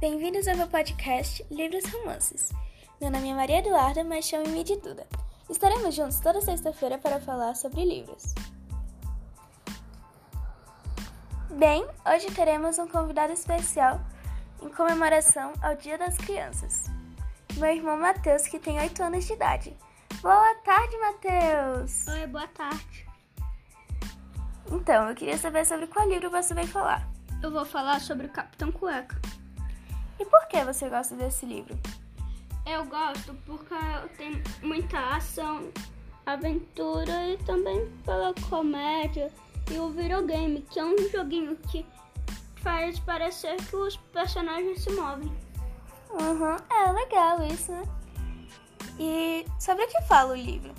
Bem-vindos ao meu podcast Livros Romances. Meu nome é Maria Eduarda, mas chame-me de Duda. Estaremos juntos toda sexta-feira para falar sobre livros. Bem, hoje teremos um convidado especial em comemoração ao Dia das Crianças. Meu irmão Matheus, que tem 8 anos de idade. Boa tarde, Matheus! Oi, boa tarde. Então, eu queria saber sobre qual livro você vai falar. Eu vou falar sobre o Capitão Cueca. E por que você gosta desse livro? Eu gosto porque tem muita ação, aventura e também pela comédia e o videogame, que é um joguinho que faz parecer que os personagens se movem. Uhum, é legal isso, né? E sobre o que fala o livro?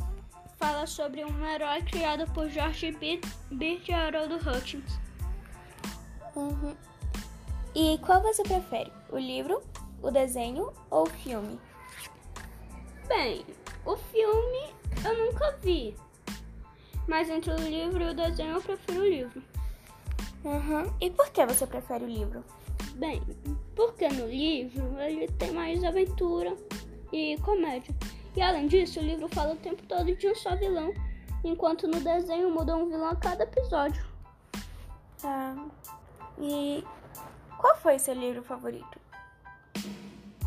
Fala sobre um herói criado por George Bird e Haroldo Hutchins. Uhum. E qual você prefere? O livro, o desenho ou o filme? Bem, o filme eu nunca vi. Mas entre o livro e o desenho eu prefiro o livro. Uhum. E por que você prefere o livro? Bem, porque no livro ele tem mais aventura e comédia. E além disso, o livro fala o tempo todo de um só vilão, enquanto no desenho muda um vilão a cada episódio. Tá. E qual foi seu livro favorito?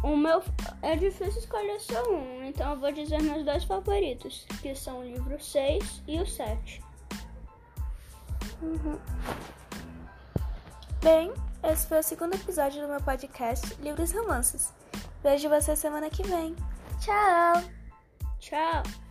O meu é difícil escolher só um, então eu vou dizer meus dois favoritos, que são o livro 6 e o 7. Uhum. Bem, esse foi o segundo episódio do meu podcast Livros e Romances. Vejo você semana que vem. Tchau! Tchau!